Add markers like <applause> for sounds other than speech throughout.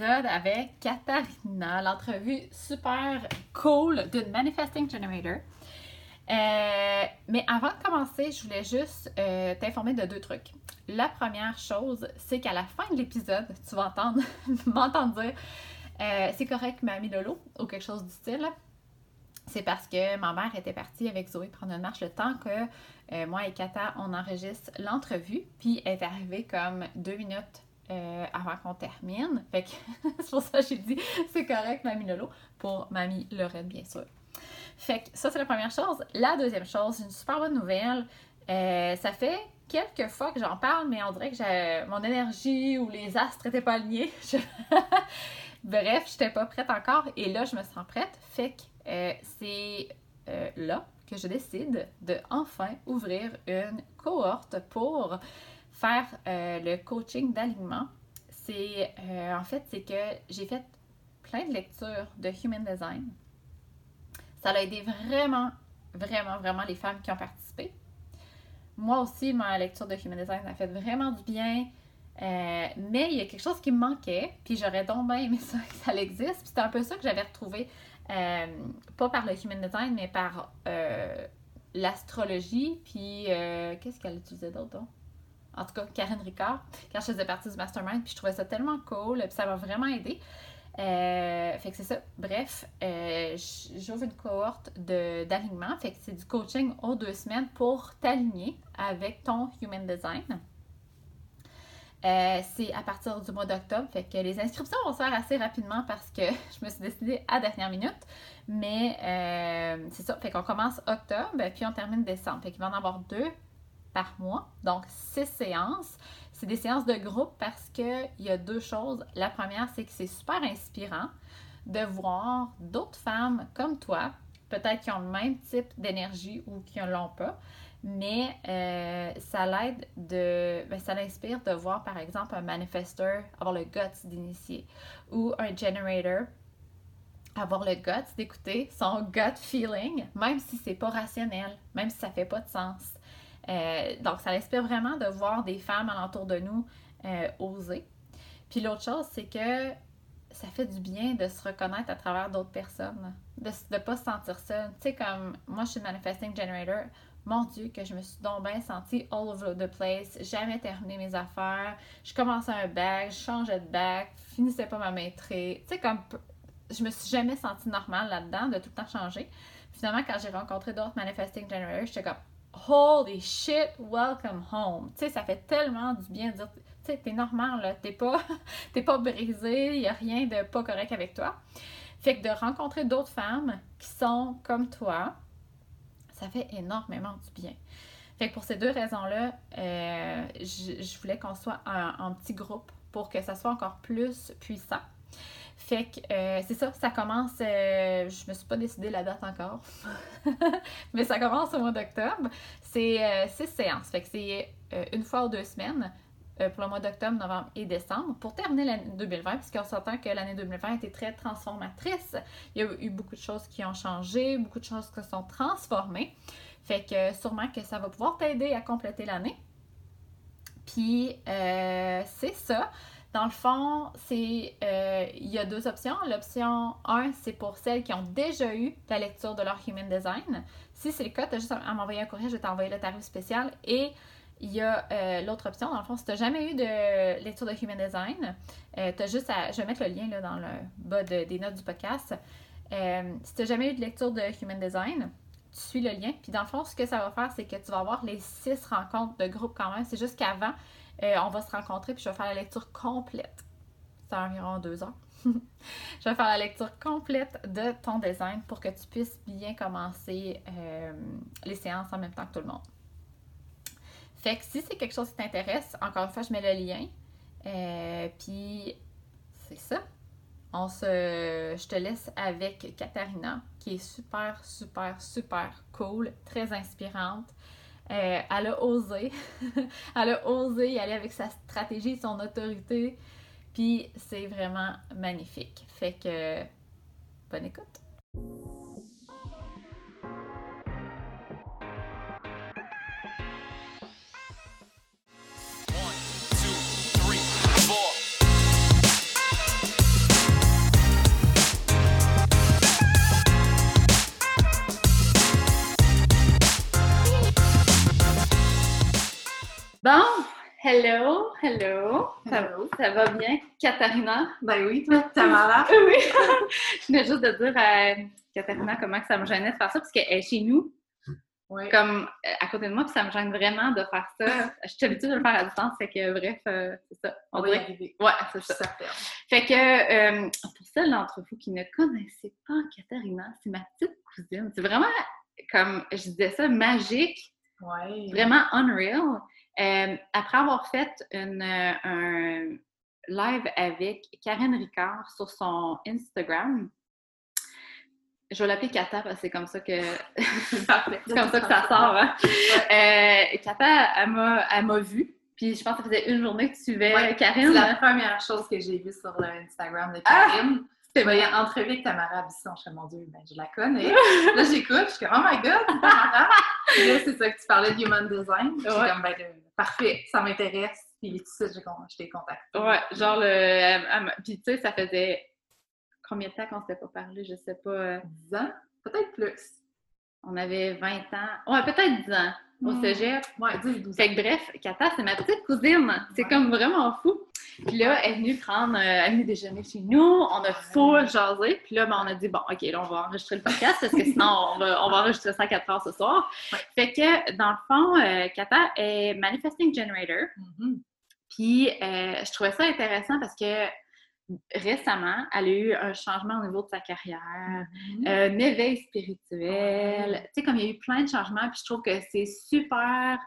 avec Katharina, l'entrevue super cool d'une Manifesting Generator. Euh, mais avant de commencer, je voulais juste euh, t'informer de deux trucs. La première chose, c'est qu'à la fin de l'épisode, tu vas entendre, <laughs> m'entendre dire euh, c'est correct, mamie Lolo, ou quelque chose du style. C'est parce que ma mère était partie avec Zoé prendre une marche le temps que moi et Kata, on enregistre l'entrevue. Puis elle est arrivée comme deux minutes euh, avant qu'on termine. Fait que <laughs> c'est pour ça que j'ai dit c'est correct, Mamie Lolo, pour Mamie Lorette, bien sûr. Fait que ça, c'est la première chose. La deuxième chose, une super bonne nouvelle. Euh, ça fait quelques fois que j'en parle, mais on dirait que mon énergie ou les astres n'étaient pas alignés. <laughs> Bref, je n'étais pas prête encore et là, je me sens prête. Fait que euh, c'est là que je décide de enfin ouvrir une cohorte pour faire euh, le coaching d'alignement, c'est euh, en fait, c'est que j'ai fait plein de lectures de Human Design. Ça a aidé vraiment, vraiment, vraiment les femmes qui ont participé. Moi aussi, ma lecture de Human Design a fait vraiment du bien. Euh, mais il y a quelque chose qui me manquait, puis j'aurais donc bien aimé <laughs> ça que ça existe. Puis c'était un peu ça que j'avais retrouvé, pas par le Human Design, mais par l'astrologie. Puis qu'est-ce qu'elle utilisait d'autre? En tout cas Karine Ricard, quand je faisais partie du mastermind, puis je trouvais ça tellement cool, puis ça m'a vraiment aidé. Euh, fait que c'est ça. Bref, euh, j'ouvre une cohorte d'alignement. Fait que c'est du coaching aux deux semaines pour t'aligner avec ton Human Design. Euh, c'est à partir du mois d'octobre. Fait que les inscriptions vont se faire assez rapidement parce que <laughs> je me suis décidée à dernière minute. Mais c'est ça. Fait qu'on commence octobre, puis on termine décembre. Fait qu'il va en avoir deux par mois, donc six séances. C'est des séances de groupe parce qu'il y a deux choses. La première, c'est que c'est super inspirant de voir d'autres femmes comme toi, peut-être qui ont le même type d'énergie ou qui ne l'ont pas, mais euh, ça l'aide de. Ben, ça l'inspire de voir par exemple un manifesteur avoir le guts d'initier ou un generator avoir le guts d'écouter son gut feeling, même si c'est pas rationnel, même si ça fait pas de sens. Euh, donc, ça inspire vraiment de voir des femmes alentour de nous euh, oser. Puis l'autre chose, c'est que ça fait du bien de se reconnaître à travers d'autres personnes, de ne pas se sentir seule. Tu sais, comme moi, je suis Manifesting Generator. Mon Dieu, que je me suis donc bien sentie all over the place, jamais terminé mes affaires. Je commençais un bac, je changeais de bac, finissais pas ma maîtrise. Tu sais, comme je me suis jamais sentie normale là-dedans, de tout le temps changer. Finalement, quand j'ai rencontré d'autres Manifesting Generators, j'étais comme holy shit, welcome home. Tu sais, ça fait tellement du bien de dire, tu sais, t'es normal, là, t'es pas, <laughs> pas brisé, il y a rien de pas correct avec toi. Fait que de rencontrer d'autres femmes qui sont comme toi, ça fait énormément du bien. Fait que pour ces deux raisons-là, euh, je, voulais qu'on soit en petit groupe pour que ça soit encore plus puissant. Fait que euh, c'est ça, ça commence, euh, je me suis pas décidé la date encore, <laughs> mais ça commence au mois d'octobre. C'est euh, six séances, fait que c'est une fois ou deux semaines pour le mois d'octobre, novembre et décembre pour terminer l'année 2020, puisqu'on s'entend que l'année 2020 a été très transformatrice. Il y a eu beaucoup de choses qui ont changé, beaucoup de choses qui sont transformées. Fait que sûrement que ça va pouvoir t'aider à compléter l'année. Puis c'est ça. Dans le fond, c'est euh, il y a deux options. L'option 1, c'est pour celles qui ont déjà eu la lecture de leur Human Design. Si c'est le cas, tu as juste à m'envoyer un courrier, je vais t'envoyer le tarif spécial. Et il y a euh, l'autre option, dans le fond, si tu n'as jamais eu de lecture de Human Design, euh, tu as juste à. Je vais mettre le lien là, dans le bas des notes du podcast. si tu n'as jamais eu de lecture de Human Design, tu suis le lien. Puis dans le fond, ce que ça va faire, c'est que tu vas avoir les six rencontres de groupe quand même. C'est juste qu'avant, euh, on va se rencontrer puis je vais faire la lecture complète. C'est environ deux heures. <laughs> je vais faire la lecture complète de ton design pour que tu puisses bien commencer euh, les séances en même temps que tout le monde. Fait que si c'est quelque chose qui t'intéresse, encore une fois, je mets le lien. Euh, puis c'est ça. On se, je te laisse avec Katharina, qui est super, super, super cool, très inspirante. Euh, elle a osé. <laughs> elle a osé y aller avec sa stratégie, son autorité. Puis c'est vraiment magnifique. Fait que bonne écoute. Hello, hello. Ça, ça, va bien, Katharina? Ben oui, toi, Tamara. <laughs> oui. <laughs> je venais juste de dire à Katharina comment que ça me gênait de faire ça, parce qu'elle est chez nous. Oui. Comme euh, à côté de moi, puis ça me gêne vraiment de faire ça. <laughs> je suis habituée de le faire à distance, fait que bref, euh, c'est ça. On, va y arriver. Ouais, c'est ça. Fait que euh, pour celles d'entre vous qui ne connaissaient pas Katharina, c'est ma petite cousine. C'est vraiment, comme je disais ça, magique. Ouais. Vraiment unreal. Euh, après avoir fait une, euh, un live avec Karen Ricard sur son Instagram, je vais l'appeler Kata parce que c'est comme ça que <laughs> c'est comme ça que ça sort. Hein? Euh, Kata, elle m'a vu. Puis je pense que ça faisait une journée que tu suivais Karine. C'est la première chose que j'ai vue sur l'Instagram de Karine. C'était bien entrevue avec Tamara Bisson. Je suis mon Dieu, ben, je la connais. là, j'écoute, je suis comme, oh my god, Tamara! <laughs> là, c'est ça que tu parlais de human design. Je suis comme, ben, parfait, ça m'intéresse. Puis tout ça, je t'ai contacté. Ouais, genre, le, puis tu sais, ça faisait combien de temps qu'on s'était pas parlé? Je sais pas. 10 ans? Peut-être plus. On avait 20 ans. Ouais, peut-être 10 ans au hmm. cégep. Ouais, 10, 12 ans. Fait que bref, Kata, c'est ma petite cousine. C'est comme vraiment fou. Puis là, elle est venue prendre, euh, elle est venue déjeuner chez nous, on a full jasé, puis là, ben, on a dit, bon, OK, là, on va enregistrer le podcast parce que sinon, on va, on va enregistrer ça à 4 heures ce soir. Fait que, dans le fond, euh, Kata est Manifesting Generator. Mm-hmm. Puis, euh, je trouvais ça intéressant parce que récemment, elle a eu un changement au niveau de sa carrière, mm-hmm. un éveil spirituel. Tu sais, comme il y a eu plein de changements, puis je trouve que c'est super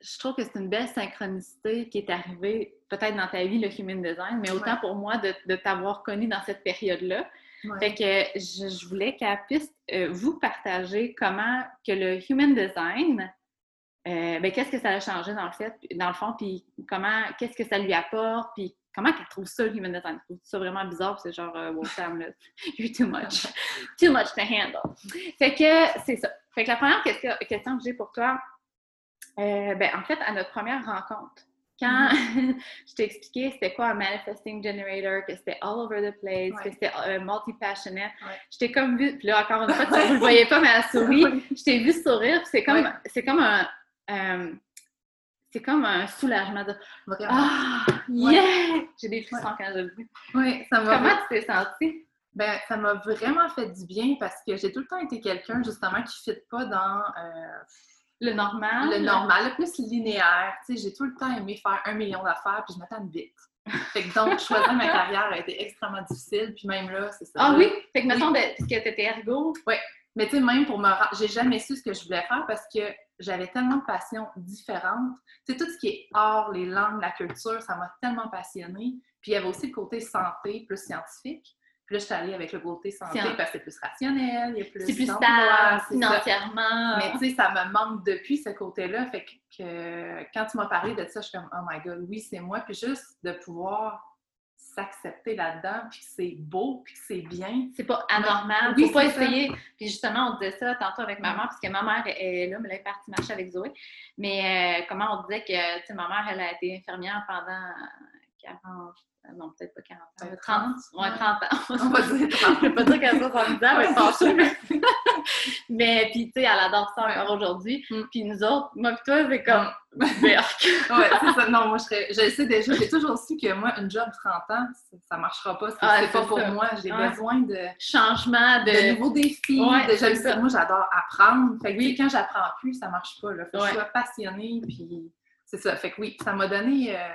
je trouve que c'est une belle synchronicité qui est arrivée peut-être dans ta vie, le human design, mais autant pour moi de, t'avoir connu dans cette période-là. Fait que je, voulais qu'elle puisse euh, vous partager comment que le human design, euh, ben, qu'est-ce que ça a changé dans le fait, dans le fond, puis comment, qu'est-ce que ça lui apporte, puis comment qu'elle trouve ça, le human design? Elle trouve ça vraiment bizarre, c'est genre, euh, wow, Sam, <laughs> you're too much, <laughs> too much to handle. Fait que c'est ça. Fait que la première question, question que j'ai pour toi, euh, ben, en fait, à notre première rencontre, quand mm-hmm. <laughs> je t'ai expliqué c'était quoi un manifesting generator, que c'était all over the place, que c'était euh, multi-passionate, je t'ai comme vu, puis là encore une fois, tu ne <laughs> voyais pas, mais elle sourit, je t'ai vu sourire, c'est comme, c'est comme un. Euh, c'est comme un soulagement de Ah, yeah! J'ai des frissons quand je le. Oui, ça m'a. Comment tu t'es sentie? Ben, ça m'a vraiment fait du bien parce que j'ai tout le temps été quelqu'un, justement, qui ne fit pas dans le normal. Le normal, le plus linéaire. Tu sais, j'ai tout le temps aimé faire un million d'affaires, puis je m'attends vite. <laughs> Fait que donc, choisir ma carrière a été extrêmement difficile, puis même là, c'est ça. Ah oui? Fait que mettons, oui. puisque t'étais ergo. Oui. Mais tu sais, même pour me j'ai jamais su ce que je voulais faire parce que j'avais tellement de passions différentes. Tu sais, tout ce qui est art, les langues, la culture, ça m'a tellement passionnée. Puis il y avait aussi le côté santé plus scientifique. Puis là, je suis allée avec le côté santé parce que c'est plus rationnel, il y a plus C'est plus stable, financièrement. Mais tu sais, ça me manque depuis ce côté-là. Fait que, quand tu m'as parlé de ça, je suis comme, oh my God, oui, c'est moi. Puis juste de pouvoir s'accepter là-dedans, puis c'est beau, puis c'est bien. C'est pas anormal. Oui, faut pas essayer. Puis justement, on disait ça tantôt avec ma mère, parce que ma mère est là, mais elle est partie marcher avec Zoé. Mais euh, comment on disait que, tu sais, ma mère, elle a été infirmière pendant 40, euh, non, peut-être pas 40 ans, 30, ouais, 30 ans. On va dire <laughs> 30. Je vais pas dire qu'elle a 70 ans, mais fâchée. mais puis, tu sais, elle adore ça encore aujourd'hui. Mm. Puis nous autres, moi et toi, c'est comme <laughs> berk. ouais, c'est ça. Non, moi, je serais. Je sais déjà, j'ai toujours su que moi, une job 30 ans, ça marchera pas. C'est ah, pas pour moi. J'ai besoin de. Changement, de. de nouveaux défis. Ouais, de, moi, j'adore apprendre. Fait que, oui. quand j'apprends plus, ça marche pas. Là. Faut que je sois passionnée. Puis, c'est ça. Fait que oui, ça m'a donné. Euh,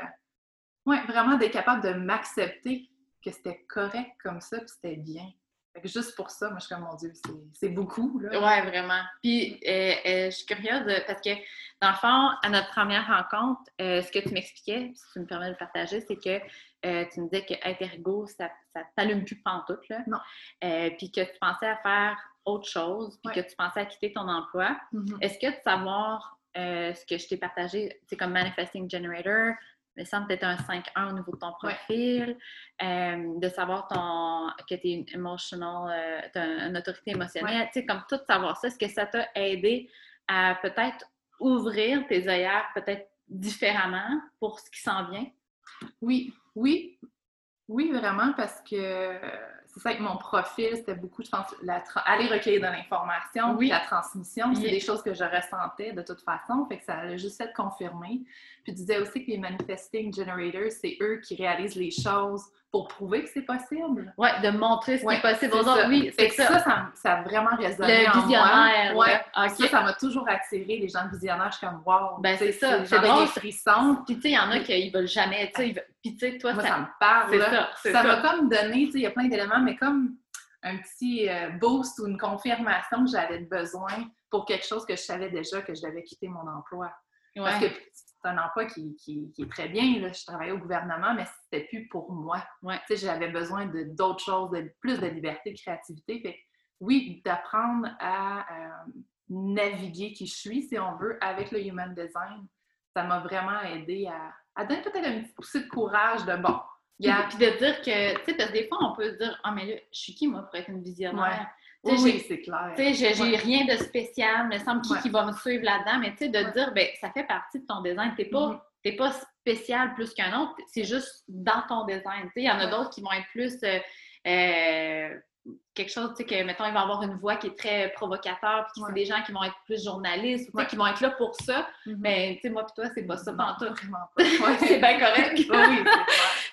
oui, vraiment d'être capable de m'accepter que c'était correct comme ça, puis c'était bien. Fait que juste pour ça, moi, je suis comme, mon Dieu, c'est beaucoup. Là. Ouais, vraiment. Puis, euh, euh, je suis curieuse parce que, dans le fond, à notre première rencontre, euh, ce que tu m'expliquais, si tu me permets de le partager, c'est que tu me disais que être ergo, ça, ça t'allume plus pantoute, là. Non. puis que tu pensais à faire autre chose, puis que tu pensais à quitter ton emploi. Mm-hmm. Est-ce que de savoir ce que je t'ai partagé, c'est comme Manifesting Generator, me semble peut-être un 5-1 au niveau de ton profil, euh, de savoir ton, que tu es emotional, euh, tu as une autorité émotionnelle, tu sais, comme tout savoir ça, est-ce que ça t'a aidé à peut-être ouvrir tes œillères peut-être différemment pour ce qui s'en vient? Oui, oui, oui, vraiment, parce que c'est ça que mon profil, c'était beaucoup, pense, la aller recueillir de l'information, oui. la transmission. C'est des choses que je ressentais de toute façon, fait que ça allait juste être confirmé. Puis tu disais aussi que les manifesting generators, c'est eux qui réalisent les choses pour prouver que c'est possible. Oui, de montrer ce qui est possible Oui, c'est ça. Ça, ça. a vraiment résonné le visionnaire, moi. Ouais. Ça, ça m'a toujours attiré, les gens visionnaires. Je suis comme, wow. Ben, c'est ça. J'ai des frissons. Puis, tu sais, il y en a qui veulent jamais. Puis, tu sais, toi, moi, ça... me parle. C'est ça. Ça m'a comme donné, tu sais, il y a plein d'éléments, mais comme un petit euh, boost ou une confirmation que j'avais besoin pour quelque chose que je savais déjà que je devais quitter mon emploi. Parce que un emploi qui, est très bien. Là. Je travaillais au gouvernement, mais c'était plus pour moi. Ouais. J'avais besoin d'autres choses, de plus de liberté, de créativité. Fait, oui, d'apprendre à euh, naviguer qui je suis, si on veut, avec le human design, ça m'a vraiment aidé à, donner peut-être un petit poussé de courage de bon. Puis, puis de dire que, tu sais, parce que des fois, on peut se dire, ah, mais là, je suis qui, moi, pour être une visionnaire? Oui, c'est clair. Tu sais, j'ai rien de spécial, mais semble qui, qui va me suivre là-dedans, mais tu sais, de dire, ben, ça fait partie de ton design. T'es pas, mm-hmm. pas spécial plus qu'un autre, c'est juste dans ton design. Tu sais, il y en a d'autres qui vont être plus euh, euh, quelque chose, tu sais, que, mettons, il va avoir une voix qui est très provocateur, puis c'est des gens qui vont être plus journalistes, ou, qui vont être là pour ça. Mm-hmm. Mais, tu sais, moi, puis toi, c'est pas ça, pas <laughs> tout. c'est bien correct. <laughs> oui,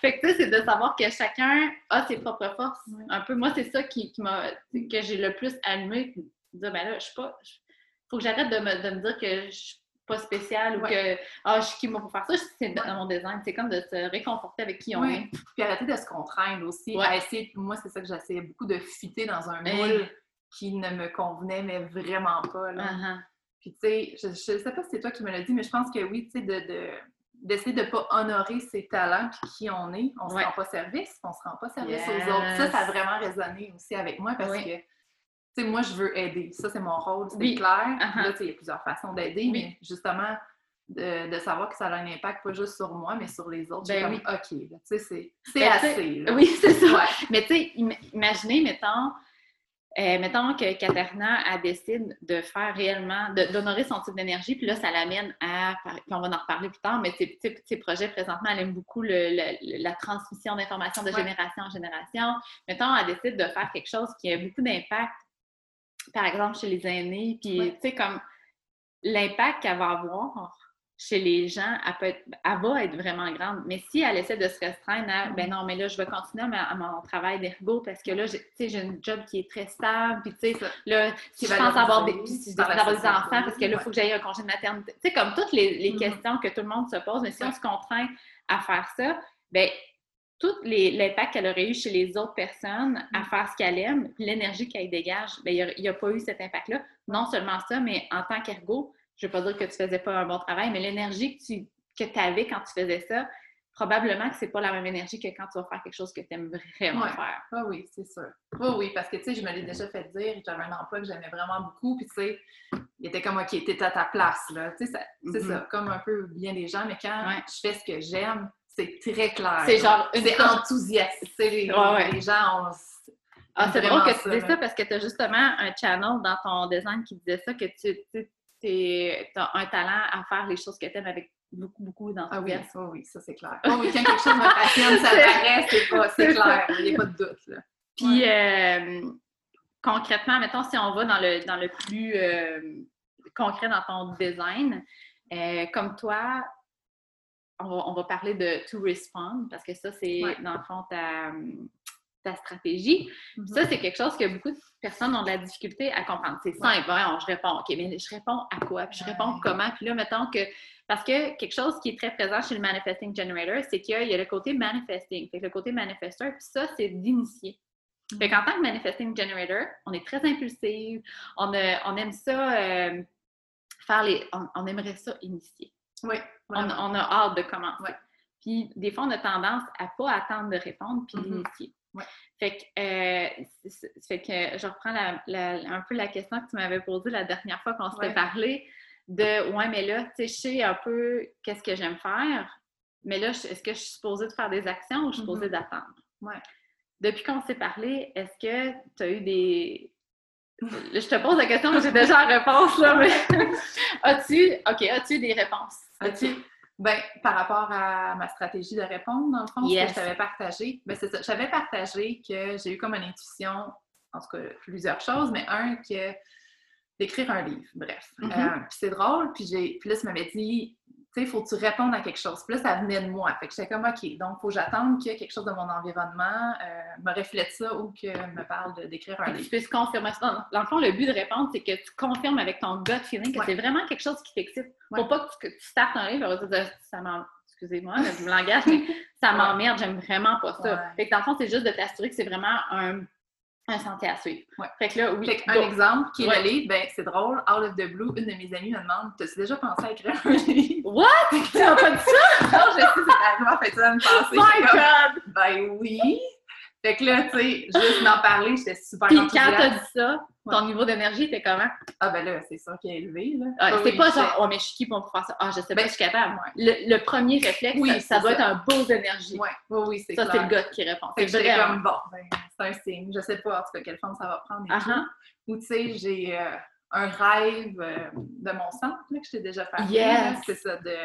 fait que, tu sais, c'est de savoir que chacun a ses propres forces. Un peu, moi, c'est ça qui, m'a, que j'ai le plus allumé, de dire, ben là, je suis pas, faut que j'arrête de me, de me dire que je suis pas spéciale ou que ah, je suis qui moi pour faire ça, c'est dans mon design. C'est comme de se réconforter avec qui on est. Puis arrêter de se contraindre aussi. moi, c'est ça que j'essayais beaucoup de fitter dans un moule qui ne me convenait, mais vraiment pas. Là. Uh-huh. Puis tu sais, je, je sais pas si c'est toi qui me l'as dit, mais je pense que oui, tu sais, de, d'essayer de ne pas honorer ses talents puis qui on est. On ne se rend pas service, on ne se rend pas service aux autres. Ça, ça a vraiment résonné aussi avec moi parce que sais, moi, je veux aider. Ça, c'est mon rôle, c'est clair. Uh-huh. Là, il y a plusieurs façons d'aider, mais justement, de, savoir que ça a un impact pas juste sur moi, mais sur les autres. Ben oui. OK, tu sais, c'est ben, assez. Oui, c'est ça. Mais tu sais, imaginez, mettons, euh, mettons que Katerina a décide de faire réellement, d'honorer son type d'énergie, puis là, ça l'amène à, puis on va en reparler plus tard, mais ses, projets présentement, elle aime beaucoup la transmission d'informations de génération en génération. Mettons, elle décide de faire quelque chose qui a beaucoup d'impact par exemple, chez les aînés, puis tu sais, comme l'impact qu'elle va avoir chez les gens, elle, peut être, elle va être vraiment grande. Mais si elle essaie de se restreindre à, ben non, mais là, je vais continuer à, mon travail d'ergo parce que là, j'ai un job qui est très stable, puis tu sais, là, si je pense avoir des, si avoir des enfants, parce que là, il faut que j'aille un congé de maternité. Tu sais, comme toutes les, les mm-hmm. questions que tout le monde se pose, mais si on se contraint à faire ça, ben tout l'impact qu'elle aurait eu chez les autres personnes à mm. faire ce qu'elle aime, l'énergie qu'elle dégage, ben, il n'y a, pas eu cet impact-là. Non seulement ça, mais en tant qu'ergo, je ne veux pas dire que tu ne faisais pas un bon travail, mais l'énergie que tu que avais quand tu faisais ça, probablement que ce n'est pas la même énergie que quand tu vas faire quelque chose que tu aimes vraiment faire. Ah oui, c'est sûr. Oui, oui, parce que tu sais, je me l'ai déjà fait dire, j'avais un emploi que j'aimais vraiment beaucoup, puis tu sais, il était comme, OK, t'es à ta place, là. Tu sais, c'est ça, mm-hmm. comme un peu bien des gens, mais quand je fais ce que j'aime, c'est très clair. C'est genre C'est enthousiaste. Les, les, gens ont. Ah, c'est drôle que tu dis ça parce que tu as justement un channel dans ton design qui disait ça, que tu as un talent à faire les choses que tu aimes avec beaucoup, beaucoup d'enthousiasme. Ah oui, oui, ça c'est clair. Oh, oui, quand quelque chose me passionne, ça <laughs> paraît, c'est pas, c'est clair, il n'y a pas de doute. Là. Puis euh, concrètement, mettons, si on va dans le, dans le plus euh, concret dans ton design, euh, comme toi, on va, parler de to respond parce que ça, c'est dans le fond ta, stratégie. Mm-hmm. Ça, c'est quelque chose que beaucoup de personnes ont de la difficulté à comprendre. C'est simple, hein, je réponds, OK, mais je réponds à quoi? Puis je réponds comment? Puis là, mettons que. Parce que quelque chose qui est très présent chez le Manifesting Generator, c'est qu'il y a le côté manifesting. Fait le côté manifesteur, puis ça, c'est d'initier. Fait qu'en tant que Manifesting Generator, on est très impulsif, on, on aime ça euh, faire les. on aimerait ça initier. Oui. On, a hâte de commencer. Puis des fois, on a tendance à pas attendre de répondre puis mm-hmm. d'initier. Fait que, euh, fait que je reprends un peu la question que tu m'avais posée la dernière fois qu'on s'était parlé de ouais, mais là, tu sais, je sais un peu qu'est-ce que j'aime faire, mais là, est-ce que je suis supposée de faire des actions ou je suis supposée mm-hmm. d'attendre? Ouais. Depuis qu'on s'est parlé, est-ce que tu as eu des, je te pose la question, mais j'ai déjà la réponse, là, mais <laughs> as-tu, OK, as-tu des réponses? As-tu? Ben, par rapport à ma stratégie de répondre, dans le fond, ce que je t'avais partagé, ben c'est ça. J'avais partagé que j'ai eu comme une intuition, en tout cas plusieurs choses, mais un, que d'écrire un livre, bref. Mm-hmm. Euh, puis c'est drôle, puis, j'ai, puis là, ça m'avait dit, tu sais, il faut que tu répondes à quelque chose. Puis là, ça venait de moi. Fait que j'étais comme, OK, donc il faut que j'attende que quelque chose de mon environnement euh, me reflète ça ou que me parle d'écrire un livre. Tu puisses confirmer ça. Dans le fond, le but de répondre, c'est que tu confirmes avec ton gut feeling que c'est vraiment quelque chose qui t'excite. Faut pas que tu, startes un livre et dire, ça excusez-moi le langage, mais <laughs> ça m'emmerde, j'aime vraiment pas ça. Fait que dans le fond, c'est juste de t'assurer que c'est vraiment un un sentier à suivre. Ouais. Fait que là, oui. un exemple qui est le livre, ben, c'est drôle, out of the blue, une de mes amies me demande T'as-tu déjà pensé à écrire un livre? What? <laughs> Tu n'as pas dit ça? Non, je sais, c'est arrivé, fait ça me passer. My God Ben oui. Fait que là, tu sais, juste d'en parler, j'étais super Puis quand t'as dit ça, ton niveau d'énergie était comment? Ah ben là, c'est ça qui est élevé, là. Ah, c'est pas genre, oh mais je suis qui pour faire ça? Ah, je sais pas, ben, je suis capable. Le, premier réflexe, oui, ça, doit être un beau d'énergie. Oui, oui, oui c'est Ça, c'est le gars qui répond. C'est vraiment... comme, bon, ben, c'est un signe. Je sais pas, en tout cas, quelle forme ça va prendre et uh-huh. Ou, tu sais, j'ai euh, un rêve euh, de mon centre, là, que je t'ai déjà parlé. Yes. C'est ça, de...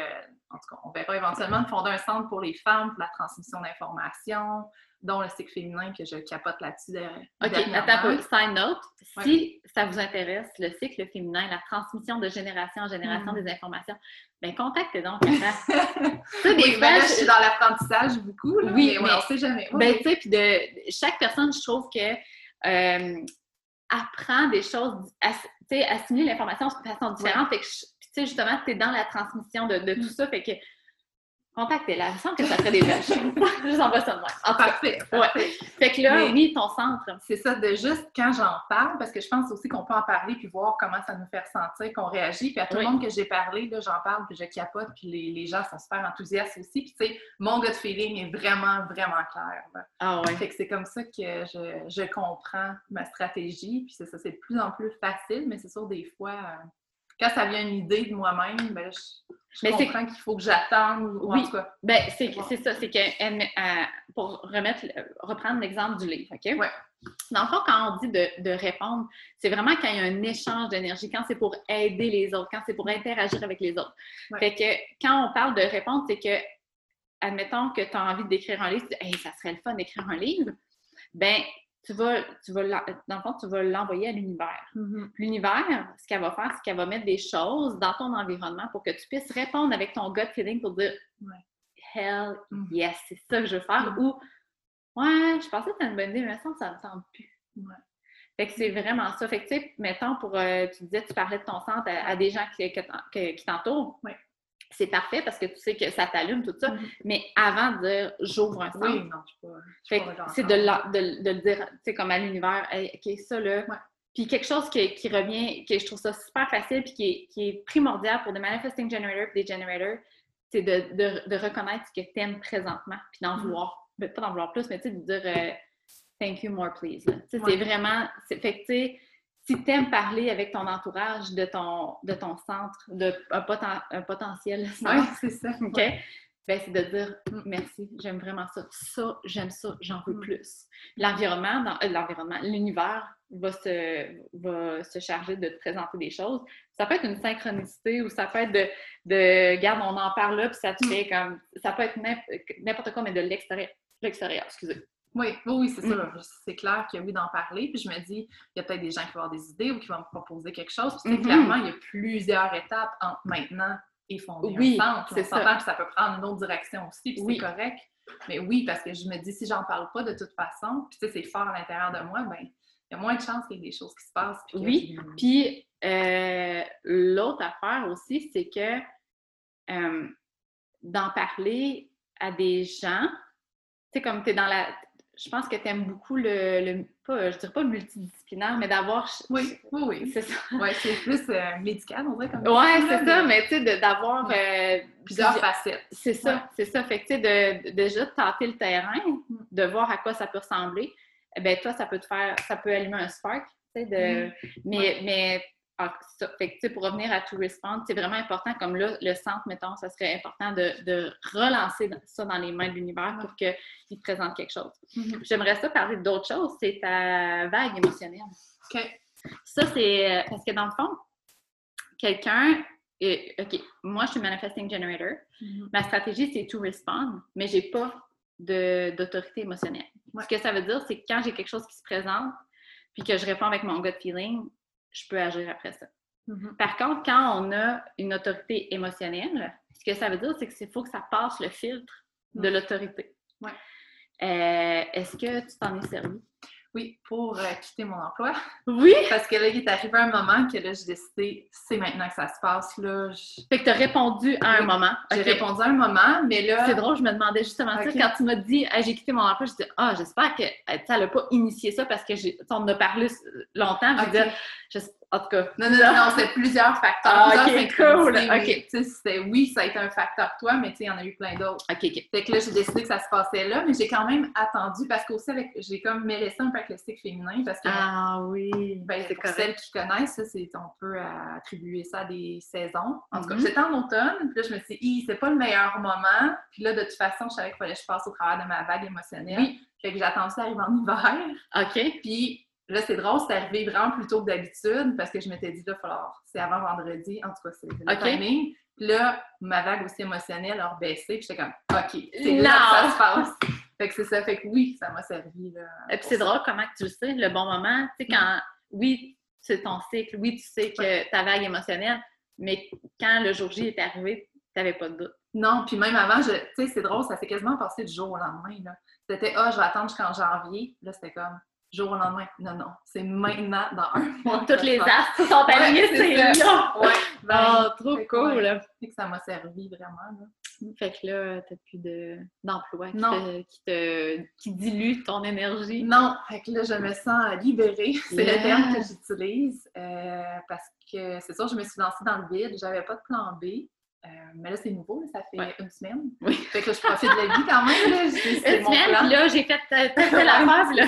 En tout cas, on verra éventuellement de fonder un centre pour les femmes, pour la transmission d'informations, dont le cycle féminin que je capote là-dessus. OK, attends un Side note, si ça vous intéresse, le cycle féminin, la transmission de génération en génération mm. des informations, bien, contactez donc. ça, <laughs> des fois, ben je suis dans l'apprentissage beaucoup, oui, mais, on ne sait jamais. ben, tu sais, puis de chaque personne, je trouve que euh, apprend des choses, tu sais, assimile l'information de façon différente. Fait que, tu sais, justement, tu es dans la transmission de, de tout mm. ça. Fait que contactez-la. Il me semble que ça ferait des belles Je vous envoie ça de moi. Ah, parfait, parfait. Fait que là, oui, ton centre. C'est ça, de juste quand j'en parle, parce que je pense aussi qu'on peut en parler puis voir comment ça nous fait sentir, qu'on réagit. Puis à tout le monde que j'ai parlé, là, j'en parle puis je capote puis les, les, gens sont super enthousiastes aussi. Puis tu sais, mon gut feeling est vraiment, vraiment clair. Ah ouais. Fait que c'est comme ça que je, je, comprends ma stratégie. Puis c'est ça, c'est de plus en plus facile, mais c'est sûr, des fois... Quand ça vient une idée de moi-même, ben, je, comprends qu'il faut que j'attende. Oui, en Ben, c'est ça, c'est que euh, pour remettre, reprendre l'exemple du livre, OK? Ouais. Dans le fond, quand on dit de, répondre, c'est vraiment quand il y a un échange d'énergie, quand c'est pour aider les autres, quand c'est pour interagir avec les autres. Fait que quand on parle de répondre, c'est que, admettons que tu as envie d'écrire un livre, tu dis, hey, ça serait le fun d'écrire un livre. Ben, tu vas, tu vas, dans le fond, tu vas l'envoyer à l'univers. Mm-hmm. L'univers, ce qu'elle va faire, c'est qu'elle va mettre des choses dans ton environnement pour que tu puisses répondre avec ton gut feeling pour dire Hell mm. yes, c'est ça que je veux faire. Mm. Ou Ouais, je pensais que c'était une bonne idée, mais ça, ça me semble plus. Fait que c'est vraiment ça. Fait que, tu sais, mettons, pour, euh, tu disais, tu parlais de ton centre à, des gens qui, qui t'entourent c'est parfait parce que tu sais que ça t'allume, tout ça. Mm-hmm. Mais avant de dire j'ouvre un centre, oui, c'est de, de, de, le dire, tu sais, comme à l'univers, OK, ça là. Puis quelque chose qui, qui, revient, que je trouve ça super facile, puis qui est, qui est primordial pour des manifesting generators des generators, c'est de, de, reconnaître ce que tu aimes présentement, puis d'en mm-hmm. vouloir, ben, pas d'en vouloir plus, mais tu sais, de dire euh, thank you more, please. C'est vraiment, fait que tu sais, si tu aimes parler avec ton entourage de ton, de ton centre, de un, potentiel <laughs> Oui, c'est ça. OK? Ben, c'est de dire merci, j'aime vraiment ça. Ça, j'aime ça, j'en veux mm. plus. L'environnement, dans, euh, l'environnement, l'univers va se, va se charger de te présenter des choses. Ça peut être une synchronicité ou ça peut être de, de regarde, on en parle là, puis ça te mm. fait comme. Ça peut être n'importe quoi, mais de l'extérieur. L'extérieur, excusez. Oui, oui, c'est ça. Mm. C'est clair qu'il y a envie d'en parler. Puis je me dis, il y a peut-être des gens qui vont avoir des idées ou qui vont me proposer quelque chose. Puis mm-hmm. clairement, il y a plusieurs étapes entre maintenant et fonder oui, un centre. C'est ça. ça peut prendre une autre direction aussi, puis c'est correct. Mais oui, parce que je me dis, si j'en parle pas de toute façon, puis tu sais, c'est fort à l'intérieur de moi, ben il y a moins de chances qu'il y ait des choses qui se passent. oui, puis euh, l'autre affaire aussi, c'est que euh, d'en parler à des gens, tu sais, comme tu es dans la je pense que tu aimes beaucoup le, le pas, je dirais pas multidisciplinaire, mais d'avoir. Oui, oui, oui. C'est ça. <laughs> Oui, c'est plus euh, médical, on dirait comme Oui, c'est ça, mais tu sais, d'avoir. Euh, plusieurs facettes. C'est ça, c'est ça. Fait que tu sais, de, déjà de tenter le terrain, de voir à quoi ça peut ressembler, eh ben toi, ça peut te faire, ça peut allumer un spark, tu sais, de. Mm. Mais, mais ah, pour revenir à tout respond, c'est vraiment important, comme là, le centre, mettons, ça serait important de, relancer ça dans les mains de l'univers pour qu'il te présente quelque chose. Mm-hmm. J'aimerais ça parler d'autre chose, c'est ta vague émotionnelle. OK. Ça, c'est euh, parce que dans le fond, quelqu'un et, OK, moi, je suis Manifesting Generator. Mm-hmm. Ma stratégie, c'est to respond, mais j'ai pas d'autorité émotionnelle. Ce que ça veut dire, c'est que quand j'ai quelque chose qui se présente, puis que je réponds avec mon gut feeling, je peux agir après ça. Mm-hmm. Par contre, quand on a une autorité émotionnelle, ce que ça veut dire, c'est qu'il faut que ça passe le filtre de l'autorité. Ouais. Euh, est-ce que tu t'en es servi? Oui, pour euh, quitter mon emploi. Oui! Parce que là, il est arrivé un moment que là, j'ai décidé, c'est maintenant que ça se passe. Là, Fait que tu as répondu à un moment. J'ai répondu à un moment, mais là. C'est drôle, je me demandais justement ça. Quand tu m'as dit, j'ai quitté mon emploi, je dit, ah, j'espère que ça n'a pas initié ça parce que on en a parlé longtemps. Je okay. dit, en tout cas. Non, non, non, non c'est plusieurs facteurs. Ah, ok, cool. Oui. oui, ça a été un facteur toi, mais tu sais, il y en a eu plein d'autres. OK, OK. Fait que là, j'ai décidé que ça se passait là, mais j'ai quand même attendu parce qu'aussi, avec, j'ai comme mêlé ça un peu avec le cycle féminin parce que. Ah oui. Ben, c'est pour celles qui connaissent, ça, c'est, on peut attribuer ça à des saisons. En tout cas, mm-hmm. j'étais en automne, puis là, je me suis dit, c'est pas le meilleur moment. Puis là, de toute façon, je savais qu'il fallait que je passe au travers de ma vague émotionnelle. Oui. Fait que j'attendais ça arriver en hiver. OK. Puis Là, c'est drôle, c'est arrivé vraiment plus tôt que d'habitude parce que je m'étais dit, là, il falloir, c'est avant vendredi, en tout cas, c'est le timing. Puis là, ma vague aussi émotionnelle a rebaissé, puis j'étais comme, OK, c'est là que ça se passe. Fait que c'est ça, fait que oui, ça m'a servi. Là, Et puis c'est drôle comment tu le sais, le bon moment, tu sais, quand, oui, c'est ton cycle, oui, tu sais que ta vague émotionnelle, mais quand le jour J est arrivé, tu n'avais pas de doute. Non, puis même avant, tu sais, c'est drôle, ça s'est quasiment passé du jour au lendemain. C'était, ah, je vais attendre jusqu'en janvier. Là, c'était comme, jour au lendemain. Non, non, c'est maintenant, dans un <laughs> mois. Toutes les astres sont alignés, c'est là. Ouais, oh, <laughs> trop cool. Ouais. que ça m'a servi vraiment. Là. Fait que là, t'as plus d'emploi qui, te, qui, te, qui dilue ton énergie. Non, fait que là, je me sens libérée. <laughs> C'est le terme que j'utilise. Euh, parce que c'est sûr, je me suis lancée dans le vide. J'avais pas de plan B. Euh, mais là, c'est nouveau, ça fait une semaine. Oui. Fait que je profite de la vie quand même. Là. Une mon semaine, puis là, j'ai fait euh, la phase. Là.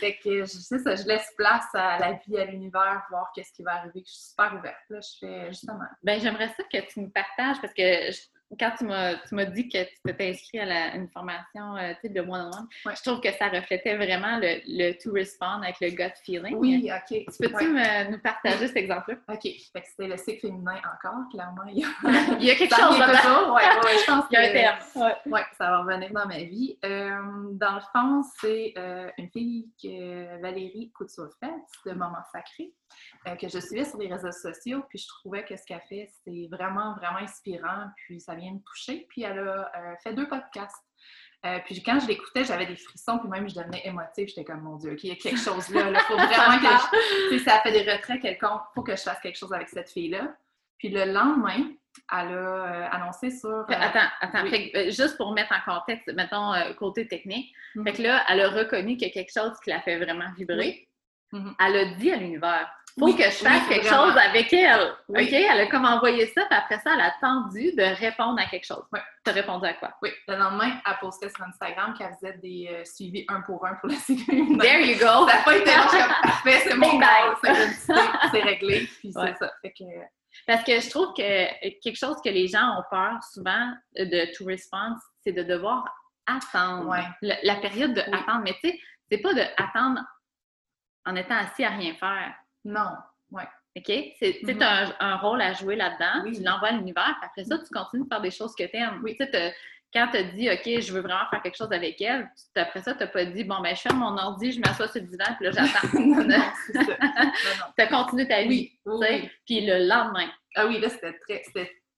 fait que je sais ça, je laisse place à la vie, à l'univers, voir qu'est-ce qui va arriver. Je suis super ouverte. Là, je fais justement. Ben, j'aimerais ça que tu me partages parce que je, quand tu m'as dit que tu t'étais inscrit à une formation euh, de one-on-one, je trouve que ça reflétait vraiment le, le, to respond avec le gut feeling. Oui, OK. Tu peux-tu nous partager cet exemple-là? OK. Fait que c'était le cycle féminin encore, clairement. Il y a, <laughs> il y a quelque chose. Oui, ouais, je pense <laughs> Il y a un terme. Oui, ouais, ça va revenir dans ma vie. Euh, dans le fond, c'est euh, une fille que Valérie Couture-Fait de Moment Sacré. Que je suivais sur les réseaux sociaux, puis je trouvais que ce qu'elle fait, c'est vraiment, vraiment inspirant, puis ça vient me toucher. Puis elle a euh, fait deux podcasts. Euh, puis quand je l'écoutais, j'avais des frissons, puis même je devenais émotive. J'étais comme, mon Dieu, OK, il y a quelque chose là. Il faut <laughs> vraiment que je... Ça fait des retraits quelconques, il faut que je fasse quelque chose avec cette fille-là. Puis le lendemain, elle a annoncé sur. attends, attends. juste pour mettre en contexte, mettons, côté technique. Fait mhm. que là, elle a reconnu qu'il y a quelque chose qui la fait vraiment vibrer. Mhm. Elle a dit à l'univers faut que je fasse quelque chose avec elle. OK? Elle a comme envoyé ça, puis après ça, elle a attendu de répondre à quelque chose. Oui. Tu as répondu à quoi? Oui. Le lendemain, elle postait sur Instagram qu'elle faisait des euh, suivis un pour un pour la sécurité. There you go! Ça n'a pas été parfait, c'est mon c'est réglé, puis c'est ça. Fait que... Parce que je trouve que quelque chose que les gens ont peur souvent de to response, c'est de devoir attendre. La, période de attendre. Mais tu sais, c'est pas de attendre en étant assis à rien faire. Non, oui. OK? C'est mm un, rôle à jouer là-dedans. Tu l'envoies à l'univers, après ça, tu continues de faire des choses que tu aimes. Oui. Tu sais, quand tu as dit, OK, je veux vraiment faire quelque chose avec elle, après ça, tu n'as pas dit, bon, ben, je ferme mon ordi, je m'assois sur le divan, puis là, j'attends. <laughs> non, non, Tu as continué ta vie. Oui, Puis le lendemain. Ah oui, là, c'était très.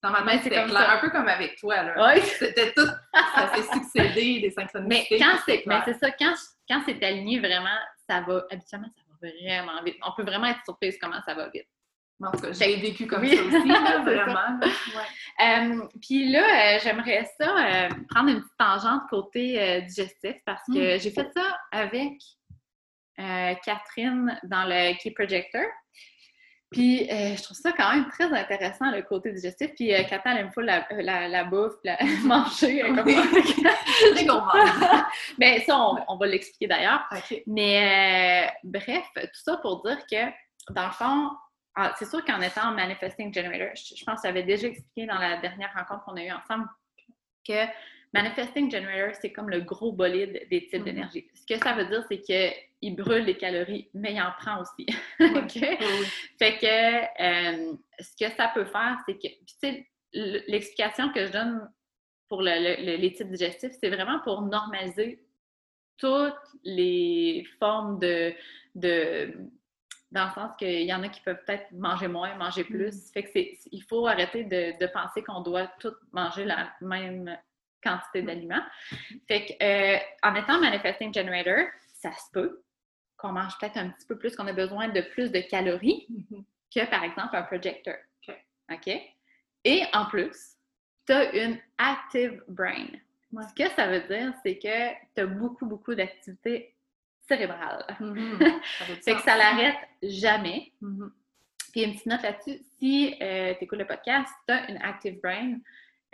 Normalement, c'était clair, un peu comme avec toi. Là. Oui. C'était tout, ça s'est succédé, des synchronicités. Mais quand c'est, mais c'est ça, quand, quand c'est aligné vraiment, ça va, habituellement, ça vraiment vite. On peut vraiment être surprise comment ça va vite. En tout cas, j'ai vécu comme ça aussi, <laughs> vraiment. Euh, puis là, euh, j'aimerais ça euh, prendre une petite tangente côté digestif parce que hmm. j'ai fait ça avec Catherine dans le Key Projector. Puis je trouve ça quand même très intéressant, le côté digestif. Puis euh, elle aime pas la, la, la bouffe, la, <laughs> manger. Très gourmand. Mais ça, on, va l'expliquer d'ailleurs. Mais bref, tout ça pour dire que, dans le fond, c'est sûr qu'en étant manifesting generator, je, pense que j'avais déjà expliqué dans la dernière rencontre qu'on a eue ensemble que Manifesting Generator, c'est comme le gros bolide des types Mhm. d'énergie. Ce que ça veut dire, c'est qu'il brûle les calories, mais il en prend aussi. <laughs> Fait que euh, ce que ça peut faire, c'est que, puis tu sais, l'explication que je donne pour le- le- le- les types digestifs, c'est vraiment pour normaliser toutes les formes de, de dans le sens qu'il y en a qui peuvent peut-être manger moins, manger plus. Fait que c'est, il faut arrêter de, de penser qu'on doit tout manger la même quantité d'aliments. Fait que, euh, en étant manifesting generator, ça se peut qu'on mange peut-être un petit peu plus, qu'on a besoin de plus de calories Mhm. que, par exemple, un projector. OK. Et en plus, tu as une active brain. Ouais. Ce que ça veut dire, c'est que tu as beaucoup, beaucoup d'activité cérébrale. <laughs> Ça fait que ça l'arrête jamais. Puis une petite note là-dessus, si tu écoutes le podcast, tu as une active brain,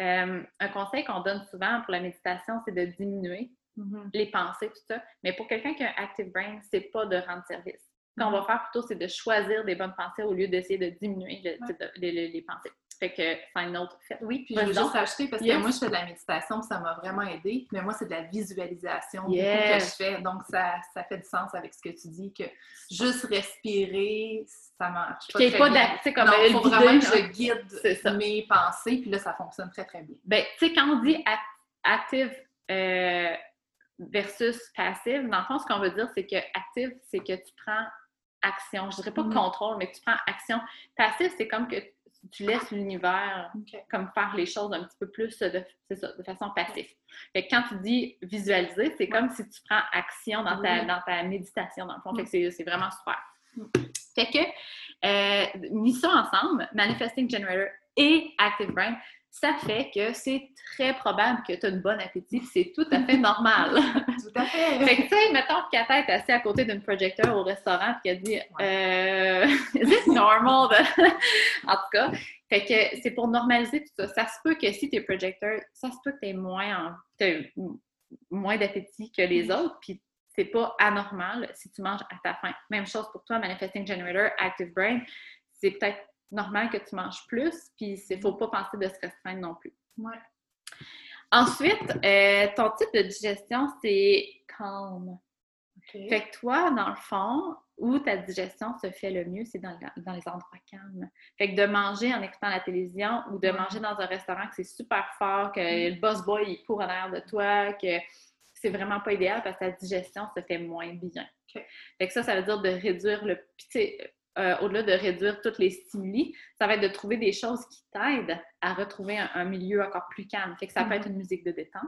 euh, un conseil qu'on donne souvent pour la méditation, c'est de diminuer Mhm. les pensées, tout ça. Mais pour quelqu'un qui a un active brain, c'est pas de rendre service. Ce qu'on Mhm. va faire plutôt, c'est de choisir des bonnes pensées au lieu d'essayer de diminuer le- Ouais. de- les, les- les pensées. Fait que, find note, fait. Oui, Puis je donc. juste rajouter parce que moi, je fais de la méditation, puis ça m'a vraiment aidé. Mais moi, c'est de la visualisation Yes. que je fais. Donc, ça, ça fait du sens avec ce que tu dis, que juste respirer, ça marche pas pas tu sais, comme non, faut vraiment que je guide mes pensées, puis là, ça fonctionne très, très bien. Ben, tu sais, quand on dit ac- active euh, versus passive, dans le fond, ce qu'on veut dire, c'est que active, c'est que tu prends action. Je dirais pas Mhm. contrôle, mais tu prends action. Passive, c'est comme que tu laisses l'univers comme faire les choses un petit peu plus de, ça, de façon passive. Fait que quand tu dis visualiser, c'est comme si tu prends action dans ta, Oui. dans ta méditation, dans le fond. Fait que c'est, c'est vraiment super. Mm. Fait que, euh, mis ça ensemble, Manifesting Generator et Active Brain, ça fait que c'est très probable que tu as une bonne appétit, c'est tout à fait normal. <laughs> Tout à fait. Fait que, tu sais, mettons que Kata est assise à côté d'une projecteur au restaurant, puis qu'elle dit euh, <laughs> Is it normal? <laughs> en tout cas, fait que c'est pour normaliser tout ça. Ça se peut que si tu es projecteur, ça se peut que tu aies moins, en- moins d'appétit que les autres, puis c'est pas anormal si tu manges à ta faim. Même chose pour toi, Manifesting Generator, Active Brain, c'est peut-être normal que tu manges plus, puis il faut pas penser de se restreindre non plus. Ouais. Ensuite, euh, ton type de digestion, c'est calme. OK. Fait que toi, dans le fond, où ta digestion se fait le mieux, c'est dans, dans les endroits calmes. Fait que de manger en écoutant la télévision ou de manger dans un restaurant que c'est super fort, que Mm. le boss boy il court en arrière de toi, que c'est vraiment pas idéal parce que ta digestion se fait moins bien. OK. Fait que ça, ça veut dire de réduire le. Puis, euh, au-delà de réduire tous les stimuli, ça va être de trouver des choses qui t'aident à retrouver un, un milieu encore plus calme. Fait que ça peut Mhm. être une musique de détente.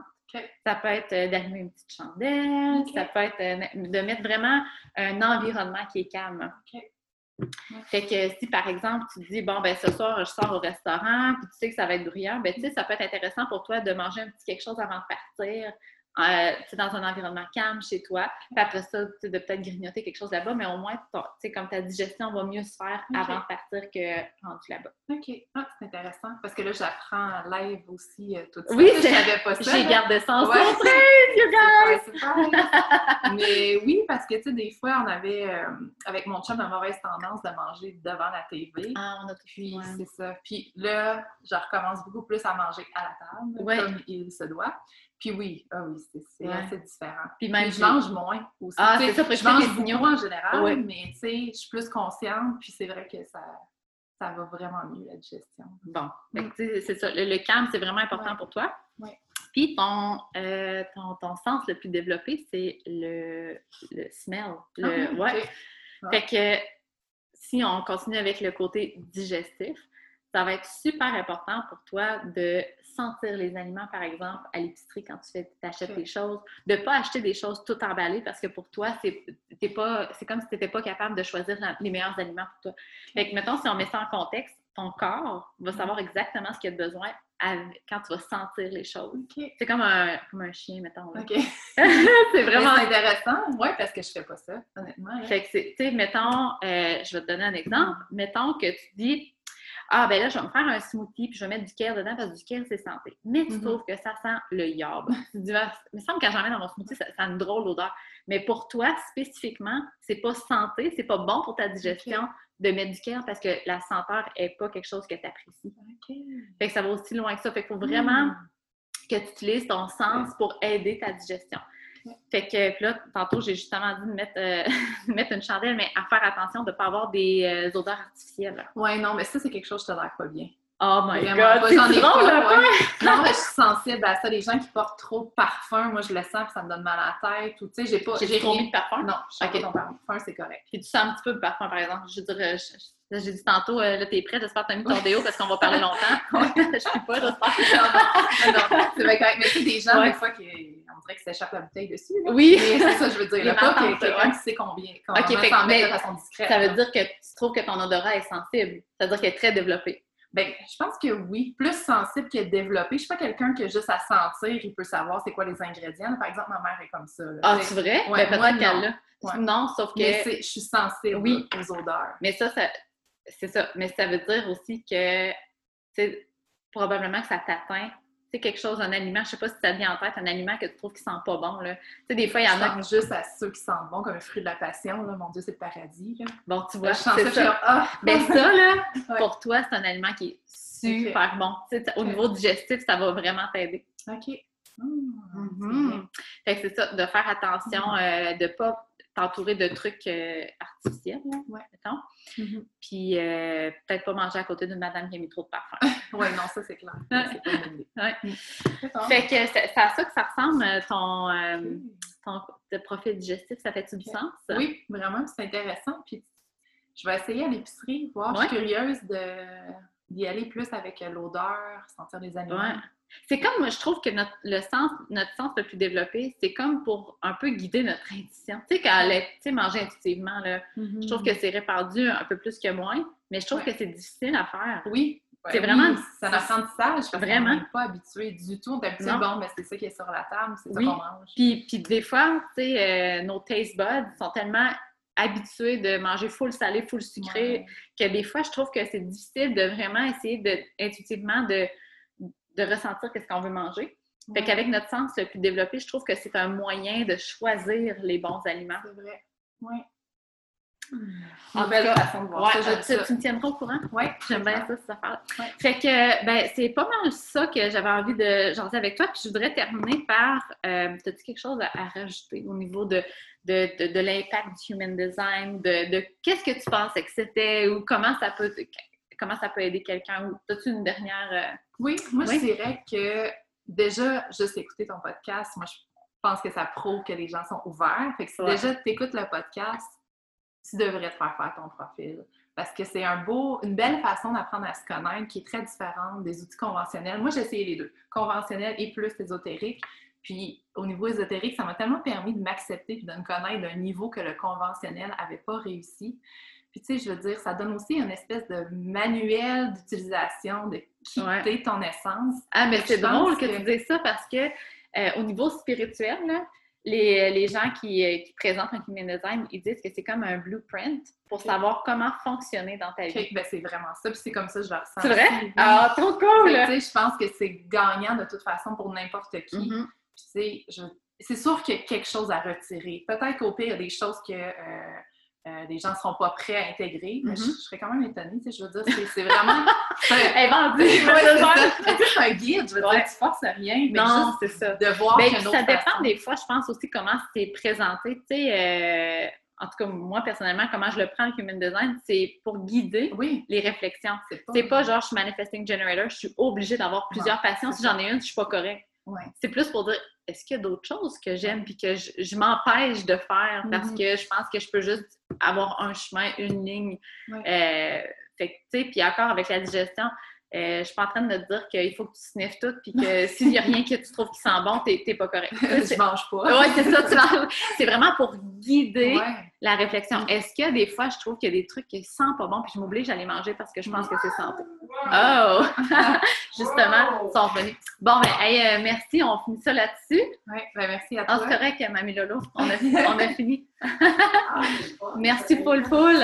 Ça peut être euh, d'allumer une petite chandelle, ça peut être euh, de mettre vraiment un environnement qui est calme. Fait que si par exemple tu te dis bon ben ce soir je sors au restaurant puis tu sais que ça va être bruyant, ben tu sais ça peut être intéressant pour toi de manger un petit quelque chose avant de partir. Euh, dans un environnement calme chez toi. Puis après ça, tu de peut-être grignoter quelque chose là-bas, mais au moins, ton- tu sais, comme ta digestion va mieux se faire avant de partir que rendu là-bas. OK. Ah, c'est intéressant. Parce que là, j'apprends live aussi euh, tout ça. Oui, je savais pas ça. J'ai gardé ça en Ouais. surprise, you <laughs> guys! Mais oui, parce que, tu sais, des fois, on avait, euh, avec mon chum, la mauvaise tendance de manger devant la TV. Ah, on a tout Puis, ouais. c'est ça. Puis là, je recommence beaucoup plus à manger à la table, Ouais. comme il se doit. Puis oui, ah oui, c'est Ouais. assez différent. Puis même Puis je mange moins aussi. Ah, c'est ça, je mange beaucoup en général, Ouais. mais tu sais, je suis plus consciente, puis c'est vrai que ça, ça va vraiment mieux, la digestion. Bon, Mm. tu sais, c'est ça. Le, le calme, c'est vraiment important Ouais. pour toi. Ouais. Puis ton, euh, ton, ton sens le plus développé, c'est le, le smell. Le, Ah. Ah. Fait que si on continue avec le côté digestif, ça va être super important pour toi de sentir les aliments, par exemple, à l'épicerie quand tu fais, achètes des choses, de ne pas acheter des choses tout emballées parce que pour toi, c'est comme si tu n'étais pas capable de choisir la- les meilleurs aliments pour toi. Fait que, mettons, si on met ça en contexte, ton corps va savoir exactement ce qu'il a besoin avec- quand tu vas sentir les choses. C'est comme un, comme un chien, mettons. là. OK. <laughs> c'est Vraiment intéressant. Oui, parce que je fais pas ça, honnêtement. là. fait que c'est, tu sais, mettons, euh, je vais te donner un exemple. Mettons que tu dis, ah, ben là, je vais me faire un smoothie, puis je vais mettre du kale dedans parce que du kale, c'est santé. Mais tu Mhm. trouves que ça sent le yarb. <laughs> Ah, il me semble que quand j'en mets dans mon smoothie, ça, ça a une drôle odeur. Mais pour toi, spécifiquement, c'est pas santé, c'est pas bon pour ta digestion de mettre du kale parce que la senteur est pas quelque chose que tu apprécies. OK. Fait que ça va aussi loin que ça. Fait qu'il faut vraiment Mm. que tu utilises ton sens pour aider ta digestion. Fait que puis là, tantôt, j'ai justement dit de mettre, euh, <laughs> mettre une chandelle, mais à faire attention de ne pas avoir des euh, odeurs artificielles. Ouais, non, mais ça, c'est quelque chose que je tolère pas bien. Oh my Vraiment god! j'en ai drôle, pas, là, ouais. Non, mais je suis sensible à ça. Les gens qui portent trop de parfum, moi, je le sens, ça me donne mal à la tête. Ou, tu sais, j'ai pas. J'ai trop rien- mis de parfum? Non, je sens Ok. pas ton parfum, c'est correct. Puis tu sens un petit peu de parfum, par exemple. Je dire, euh, je- j'ai dit tantôt, là, t'es prête, j'espère que t'as mis ton déo parce qu'on va parler <laughs> longtemps. <laughs> je suis pas, j'espère. non, non, c'est bien correct. Mais tu sais, des gens, Ouais. des fois, qui, on dirait que s'échappe la bouteille dessus. là. Oui! C'est ça, je veux dire. <laughs> Là, pas que quelqu'un qui sait combien. Comment Ok, fait que- s'en mettre de façon discrète. Ça veut là. dire que tu trouves que ton odorat est sensible. Ça veut dire qu'elle est très développée. Ben, je pense que oui. Plus sensible que développé. Je suis pas quelqu'un que juste à sentir, il peut savoir c'est quoi les ingrédients. Par exemple, ma mère est comme ça. là. Ah, c'est vrai? Ben, moi, non. Ouais. Non, sauf que. Mais je suis sensible Oui. aux odeurs. Mais ça, ça c'est ça. Mais ça veut dire aussi que, probablement que ça t'atteint. Tu sais, quelque chose, un aliment, je sais pas si ça te vient en tête, un aliment que tu trouves qui sent pas bon, là. Tu sais, des fois, il y en Je a. pense juste à ceux qui sentent bon, comme un fruit de la passion. Là. Mon Dieu, c'est le paradis. Là. Bon, tu vois, je sens ça, c'est je ça. ah! Ben ça, là, <laughs> Ouais. pour toi, c'est un aliment qui est super bon. Tu sais, au niveau digestif, ça va vraiment t'aider. OK. Mhm. Fait que c'est ça, de faire attention, euh, de pas t'entourer de trucs euh, artificiels, là, Ouais. mettons. Mhm. Puis euh, peut-être pas manger à côté d'une madame qui a mis trop de parfum. <laughs> Ouais, non, ça, c'est clair. Ouais. C'est pas une bonne idée. Ouais. Fait que c'est à ça que ça ressemble, euh, ton, euh, ton de profil digestif, ça fait-tu du sens? Oui, vraiment, c'est intéressant. Puis je vais essayer à l'épicerie, voir. Je suis curieuse de- d'y aller plus avec l'odeur, sentir les aliments. C'est comme, moi, je trouve que notre, le sens, notre sens le plus développé, c'est comme pour un peu guider notre intuition. Tu sais, quand elle manger intuitivement, là, Mhm. je trouve que c'est répandu un peu plus que moins, mais je trouve Ouais. que c'est difficile à faire. Oui. C'est vraiment- C'est un apprentissage. parce Vraiment. n'est pas habitué du tout. On est habitué, bon, ben, c'est ça qui est sur la table, c'est Oui. ça qu'on mange. Puis, puis des fois, tu sais, euh, nos taste buds sont tellement habitués de manger full salé, full sucré, Ouais. que des fois, je trouve que c'est difficile de vraiment essayer de, intuitivement de, de ressentir qu'est-ce qu'on veut manger. Fait qu'avec notre sens le plus développé, je trouve que c'est un moyen de choisir les bons aliments. C'est vrai. Oui. En Une belle tout cas, façon de voir Ouais, ça. tu, ça. tu me tiendras au courant? Ouais, J'aime bien ça, cette affaire. Ouais. Fait que, ben, c'est pas mal ça que j'avais envie de jaser avec toi. Puis je voudrais terminer par, euh, as-tu quelque chose à, à rajouter au niveau de, de, de, de l'impact du human design, de, de qu'est-ce que tu pensais que c'était ou comment ça peut, comment ça peut aider quelqu'un? Ou as-tu une dernière... euh, Oui, moi, Oui? je dirais que déjà, juste écouter ton podcast, moi, je pense que ça prouve que les gens sont ouverts. Fait que si Ouais. déjà tu écoutes le podcast, tu devrais te faire faire ton profil. Parce que c'est un beau, une belle façon d'apprendre à se connaître qui est très différente des outils conventionnels. Moi, j'ai essayé les deux, conventionnels et plus ésotérique. Puis au niveau ésotérique, ça m'a tellement permis de m'accepter et de me connaître d'un niveau que le conventionnel n'avait pas réussi. Puis tu sais, je veux dire, ça donne aussi une espèce de manuel d'utilisation, de quitter Ouais. ton essence. Ah, mais c'est drôle que, que- tu dises ça parce que euh, au niveau spirituel, là, les, les gens qui, euh, qui présentent un human design, ils disent que c'est comme un blueprint pour savoir comment fonctionner dans ta vie. Ben c'est vraiment ça. Puis c'est comme ça que je le ressens. C'est vrai? Oui. Ah, trop cool! Je pense que c'est gagnant de toute façon pour n'importe qui. Puis, tu sais, je- c'est sûr qu'il y a quelque chose à retirer. Peut-être qu'au pire, il y a des choses que euh, euh, les gens ne seront pas prêts à intégrer, mais Mhm. je, je serais quand même étonnée. tu sais, Je veux dire, c'est, c'est vraiment. <laughs> Elle! Ouais, c'est un guide, je veux Ouais. dire, tu forces rien. Mais Non, c'est ça. de voir Ben, ça dépend façon. des fois, je pense aussi comment c'est présenté. Tu sais, euh, en tout cas, moi, personnellement, comment je le prends, le human design, c'est pour guider Oui, les réflexions. c'est pas. Pas genre, je suis manifesting generator, je suis obligée d'avoir plusieurs passions. c'est Si j'en ai une, je suis pas correcte. Ouais. C'est plus pour dire, est-ce qu'il y a d'autres choses que j'aime puis que je, je m'empêche de faire parce Mhm. que je pense que je peux juste avoir un chemin, une ligne. Ouais. Euh, fait que, tu sais, puis encore avec la digestion, euh, je suis pas en train de te dire qu'il faut que tu sniffes tout puis que <laughs> s'il y a rien que tu trouves qui sent bon, t'es pas correct. <laughs> je mange pas. Ouais, c'est ça, tu vas- c'est vraiment pour guider Ouais. la réflexion. Est-ce que des fois, je trouve qu'il y a des trucs qui sentent pas bon, puis je m'oblige à les manger parce que je pense que c'est santé? Oh! <laughs> Justement, ils sont revenus. Bon, ben, hey, euh, merci, on finit ça là-dessus. Ouais. Ben, merci à Ah, toi. c'est correct, Mamie Lolo, on a, on a fini. Ah, Merci, Poul Poul.